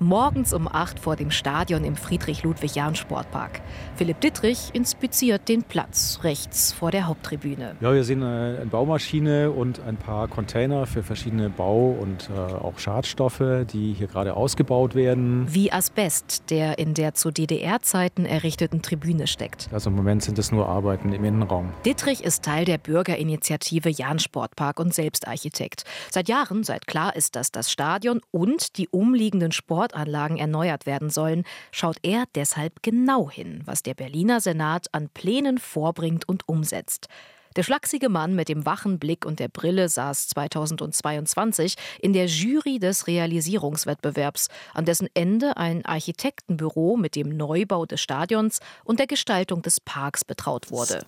Morgens um 8 vor dem Stadion im Friedrich-Ludwig-Jahn-Sportpark. Philipp Dittrich inspiziert den Platz rechts vor der Haupttribüne. Ja, wir sehen eine Baumaschine und ein paar Container für verschiedene Bau- und äh, auch Schadstoffe, die hier gerade ausgebaut werden. Wie Asbest, der in der zu DDR-Zeiten errichteten Tribüne steckt. Also im Moment sind es nur Arbeiten im Innenraum. Dittrich ist Teil der Bürgerinitiative Jahn-Sportpark und Selbstarchitekt. Seit Jahren, seit klar ist, dass das Stadion und die umliegenden Sportanlagen erneuert werden sollen, schaut er deshalb genau hin, was der Berliner Senat an Plänen vorbringt und umsetzt. Der schlachsige Mann mit dem wachen Blick und der Brille saß 2022 in der Jury des Realisierungswettbewerbs, an dessen Ende ein Architektenbüro mit dem Neubau des Stadions und der Gestaltung des Parks betraut wurde.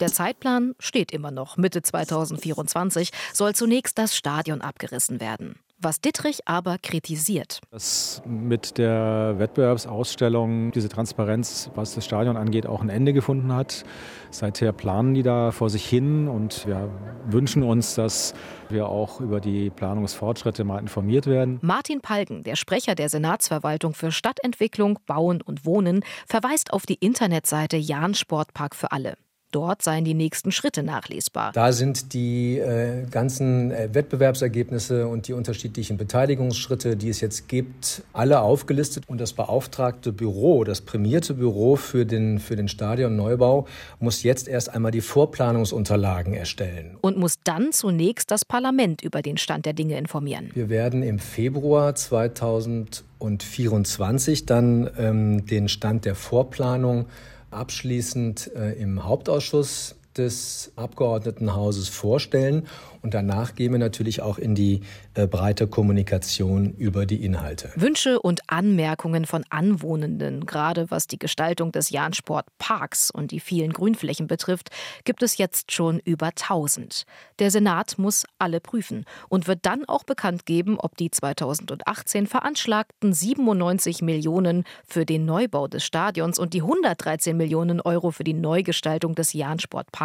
Der Zeitplan steht immer noch. Mitte 2024 soll zunächst das Stadion abgerissen werden. Was Dittrich aber kritisiert. Dass mit der Wettbewerbsausstellung diese Transparenz, was das Stadion angeht, auch ein Ende gefunden hat. Seither planen die da vor sich hin und wir wünschen uns, dass wir auch über die Planungsfortschritte mal informiert werden. Martin Palgen, der Sprecher der Senatsverwaltung für Stadtentwicklung, Bauen und Wohnen, verweist auf die Internetseite Jahn Sportpark für alle. Dort seien die nächsten Schritte nachlesbar. Da sind die äh, ganzen äh, Wettbewerbsergebnisse und die unterschiedlichen Beteiligungsschritte, die es jetzt gibt, alle aufgelistet. Und das beauftragte Büro, das prämierte Büro für den, für den Stadionneubau, muss jetzt erst einmal die Vorplanungsunterlagen erstellen. Und muss dann zunächst das Parlament über den Stand der Dinge informieren. Wir werden im Februar 2024 dann ähm, den Stand der Vorplanung abschließend äh, im Hauptausschuss des Abgeordnetenhauses vorstellen und danach gehen wir natürlich auch in die äh, breite Kommunikation über die Inhalte. Wünsche und Anmerkungen von Anwohnenden, gerade was die Gestaltung des Jahnsport-Parks und die vielen Grünflächen betrifft, gibt es jetzt schon über 1000. Der Senat muss alle prüfen und wird dann auch bekannt geben, ob die 2018 veranschlagten 97 Millionen für den Neubau des Stadions und die 113 Millionen Euro für die Neugestaltung des Jahnsport-Parks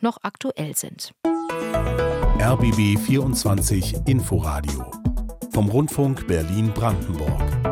noch aktuell sind. RBB 24 Inforadio vom Rundfunk Berlin-Brandenburg.